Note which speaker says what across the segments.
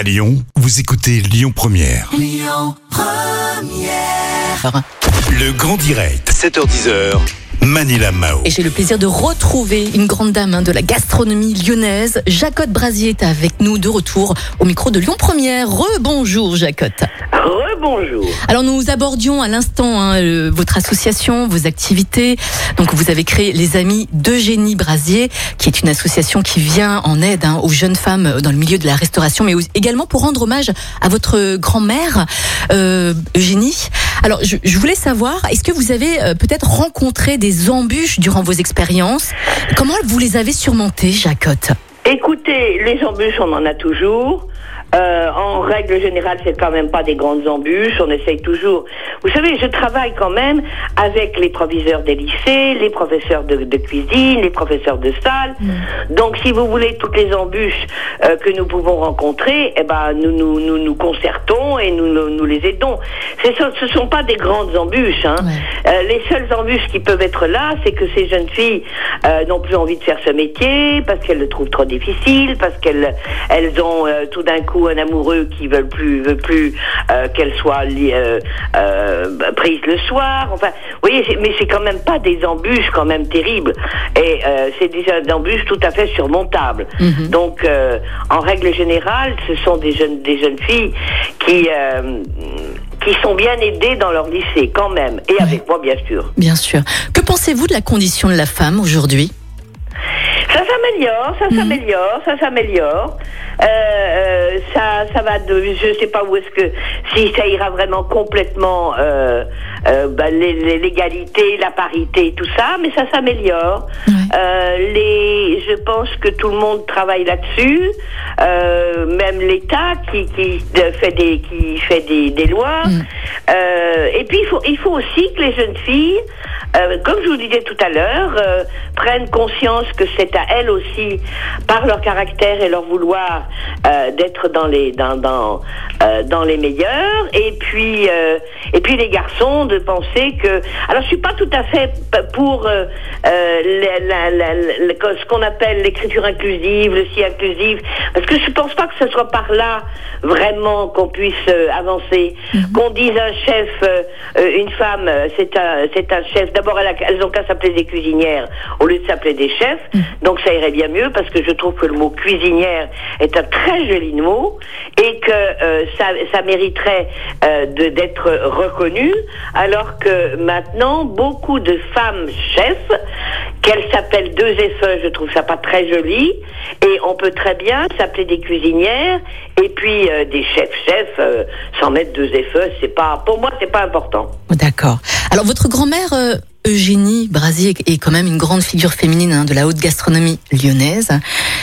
Speaker 1: À Lyon, vous écoutez Lyon Première. Le grand direct, 7h10h. Manila Mao.
Speaker 2: Et j'ai le plaisir de retrouver une grande dame hein, de la gastronomie lyonnaise. Jacotte Brasier est avec nous de retour au micro de Lyon Première. Rebonjour Jacotte.
Speaker 3: Rebonjour.
Speaker 2: Alors nous abordions à l'instant hein, euh, votre association, vos activités. Donc vous avez créé les Amis d'Eugénie Brasier, qui est une association qui vient en aide hein, aux jeunes femmes dans le milieu de la restauration, mais également pour rendre hommage à votre grand-mère euh, Eugénie. Alors je, je voulais savoir, est-ce que vous avez euh, peut-être rencontré des embûches durant vos expériences? Comment vous les avez surmontées, Jacotte?
Speaker 3: Écoutez, les embûches, on en a toujours. Euh, en règle générale, c'est quand même pas des grandes embûches. On essaye toujours. Vous savez, je travaille quand même avec les proviseurs des lycées, les professeurs de, de cuisine, les professeurs de salle.
Speaker 2: Mm.
Speaker 3: Donc, si vous voulez toutes les embûches euh, que nous pouvons rencontrer, eh ben, nous nous, nous, nous concertons et nous, nous, nous les aidons. Ce ne sont pas des grandes embûches. Hein.
Speaker 2: Ouais.
Speaker 3: Euh, les seules embûches qui peuvent être là, c'est que ces jeunes filles euh, n'ont plus envie de faire ce métier parce qu'elles le trouvent trop difficile, parce qu'elles elles ont euh, tout d'un coup un amoureux qui veut plus veut plus euh, qu'elles soient li- euh, euh, prises le soir. Enfin, vous voyez, mais c'est quand même pas des embûches quand même terribles. Et c'est des embûches tout à fait surmontables.
Speaker 2: Mhm.
Speaker 3: Donc, en règle générale, ce sont des jeunes des jeunes filles qui qui sont bien aidées dans leur lycée quand même, et avec moi bien sûr.
Speaker 2: Bien sûr. Que pensez-vous de la condition de la femme aujourd'hui?
Speaker 3: Ça s'améliore, ça s'améliore, ça s'améliore. Euh, euh, ça, ça va de, je sais pas où est-ce que, si ça ira vraiment complètement, euh, euh, bah, l'égalité, la parité, tout ça, mais ça s'améliore. Euh, les, je pense que tout le monde travaille là-dessus, euh, même l'État qui, qui euh, fait des, qui fait des, des lois.
Speaker 2: Mm.
Speaker 3: Euh, et puis il faut, il faut aussi que les jeunes filles, euh, comme je vous disais tout à l'heure, euh, prennent conscience que c'est à elles aussi, par leur caractère et leur vouloir, euh, d'être dans les euh, dans les meilleurs. Et puis euh, et puis les garçons de penser que. Alors je suis pas tout à fait pour ce qu'on appelle l'écriture inclusive, le si inclusif, parce que je pense pas que ce soit par là vraiment qu'on puisse euh, avancer. Qu'on dise un chef, euh, euh, une femme, euh, c'est un c'est un chef. D'abord elles ont qu'à s'appeler des cuisinières au lieu de s'appeler des chefs. Donc ça irait bien mieux parce que je trouve que le mot cuisinière est un très joli mot et que euh, ça, ça mériterait euh, de- d'être reconnu, alors que maintenant beaucoup de femmes chefs, qu'elles s'appellent deux FE, je trouve ça pas très joli, et on peut très bien s'appeler des cuisinières et puis euh, des chefs chefs euh, sans mettre deux FE, c'est pas pour moi c'est pas important.
Speaker 2: D'accord. Alors votre grand-mère euh, Eugénie Brasier est quand même une grande figure féminine hein, de la haute gastronomie lyonnaise.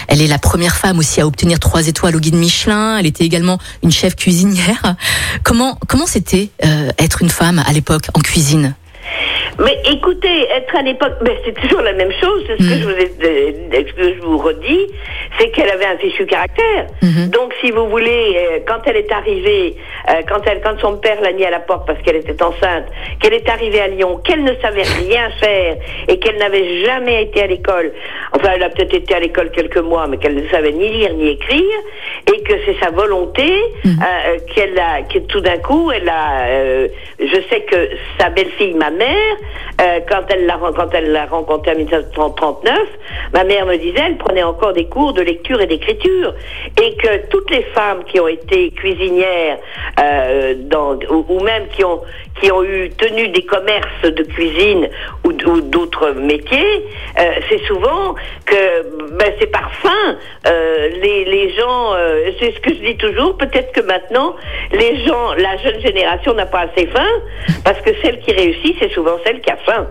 Speaker 2: Elle est la première femme aussi à obtenir trois étoiles au guide Michelin. Elle était également une chef cuisinière. Comment comment c'était être une femme à l'époque en cuisine?
Speaker 3: Mais écoutez, être à l'époque, mais c'est toujours la même chose. C'est ce que
Speaker 2: Mm.
Speaker 3: je vous ai, euh, ce que je vous redis, c'est qu'elle avait un fichu caractère.
Speaker 2: Mhm.
Speaker 3: Donc, si vous voulez, euh, quand elle est arrivée, euh, quand elle, quand son père l'a mis à la porte parce qu'elle était enceinte, qu'elle est arrivée à Lyon, qu'elle ne savait rien faire et qu'elle n'avait jamais été à l'école. Enfin, elle a peut-être été à l'école quelques mois, mais qu'elle ne savait ni lire ni écrire, et que c'est sa volonté
Speaker 2: Mhm.
Speaker 3: euh, qu'elle a, que tout d'un coup, elle a. euh, je sais que sa belle-fille, ma mère, euh, quand elle l'a quand rencontrée en 1939, ma mère me disait, elle prenait encore des cours de lecture et d'écriture, et que toutes les femmes qui ont été cuisinières, euh, ou, même qui ont qui ont eu tenu des commerces de cuisine ou, d'autres métiers, euh, c'est souvent que ben, c'est par faim. Les, les gens, c'est ce que je dis toujours, peut-être que maintenant, les gens, la jeune génération n'a pas assez faim, parce que celle qui réussit, c'est souvent celle qui a faim.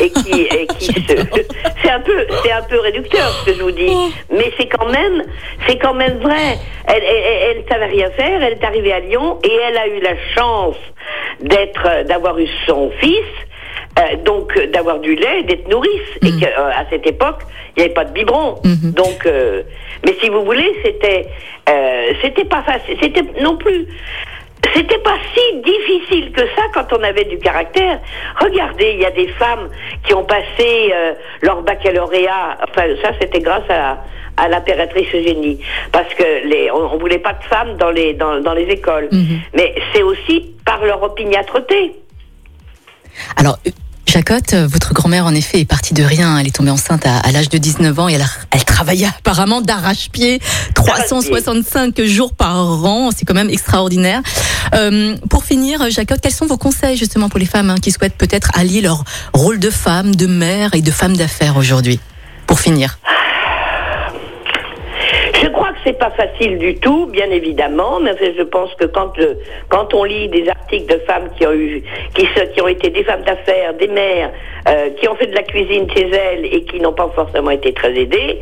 Speaker 3: Et qui, et qui se... C'est un peu, c'est un peu réducteur ce que je vous dis. Mais c'est quand même, c'est quand même vrai. Elle, elle, savait rien faire, elle est arrivée à Lyon et elle a eu la chance d'être, euh, d'avoir eu son fils, euh, donc euh, d'avoir du lait, d'être nourrice, et
Speaker 2: Mhm.
Speaker 3: qu'à cette époque, il n'y avait pas de biberon.
Speaker 2: Mhm.
Speaker 3: Donc, euh, mais si vous voulez, c'était, euh, c'était pas facile, c'était non plus. C'était pas si difficile que ça quand on avait du caractère. Regardez, il y a des femmes qui ont passé euh, leur baccalauréat. Enfin, ça, c'était grâce à, à l'impératrice Eugénie, parce que les, on, voulait pas de femmes dans les dans, dans les écoles.
Speaker 2: Mhm.
Speaker 3: Mais c'est aussi par leur opiniâtreté.
Speaker 2: Alors, Jacotte, euh, votre grand-mère, en effet, est partie de rien. Elle est tombée enceinte à, l'âge de 19 ans et elle, travaillait apparemment d'arrache-pied 365 jours par an. C'est quand même extraordinaire. Euh, pour finir, Jacotte, quels sont vos conseils justement pour les femmes hein, qui souhaitent peut-être allier leur rôle de femme, de mère et de femme d'affaires aujourd'hui? Pour finir.
Speaker 3: Je crois que c'est pas facile du tout, bien évidemment, mais je pense que quand euh, quand on lit des articles de femmes qui ont eu qui, se- qui ont été des femmes d'affaires, des mères, euh, qui ont fait de la cuisine chez elles et qui n'ont pas forcément été très aidées,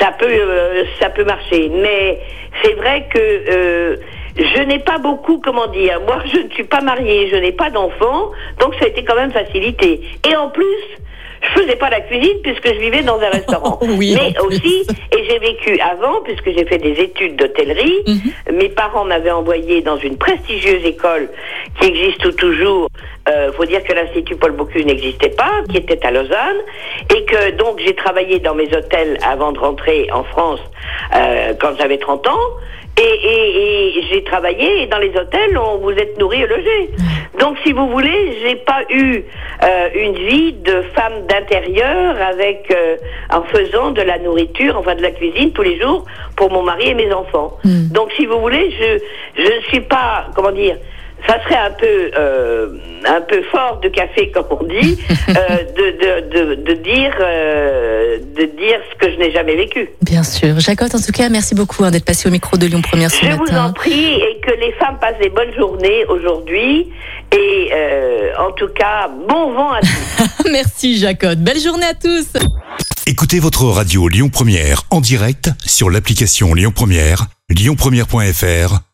Speaker 3: ça peut euh, ça peut marcher. Mais c'est vrai que euh, je n'ai pas beaucoup, comment dire, moi je ne suis pas mariée, je n'ai pas d'enfant, donc ça a été quand même facilité. Et en plus, je faisais pas la cuisine puisque je vivais dans un restaurant.
Speaker 2: Oui,
Speaker 3: Mais aussi, et j'ai vécu avant, puisque j'ai fait des études d'hôtellerie. Mes parents m'avaient envoyé dans une prestigieuse école qui existe toujours. Euh, faut dire que l'Institut Paul Bocuse n'existait pas, qui était à Lausanne, et que donc j'ai travaillé dans mes hôtels avant de rentrer en France euh, quand j'avais 30 ans. Et, et- et j'ai travaillé et dans les hôtels, on vous êtes nourri et logé. Donc, si vous voulez, j'ai pas eu euh, une vie de femme d'intérieur avec euh, en faisant de la nourriture, enfin de la cuisine tous les jours pour mon mari et mes enfants. Donc, si vous voulez, je je ne suis pas comment dire. Ça serait un peu euh, un peu fort de café comme on dit euh, de, de, de, de dire euh, de dire ce que je n'ai jamais vécu.
Speaker 2: Bien sûr. Jacotte, en tout cas, merci beaucoup hein, d'être passé au micro de Lyon Première ce
Speaker 3: Je
Speaker 2: matin.
Speaker 3: vous en prie et que les femmes passent des bonnes journées aujourd'hui. Et euh, en tout cas, bon vent à tous.
Speaker 2: Merci Jacotte. Belle journée à tous.
Speaker 1: Écoutez votre radio Lyon Première en direct sur l'application Lyon Première, lyonpremière.fr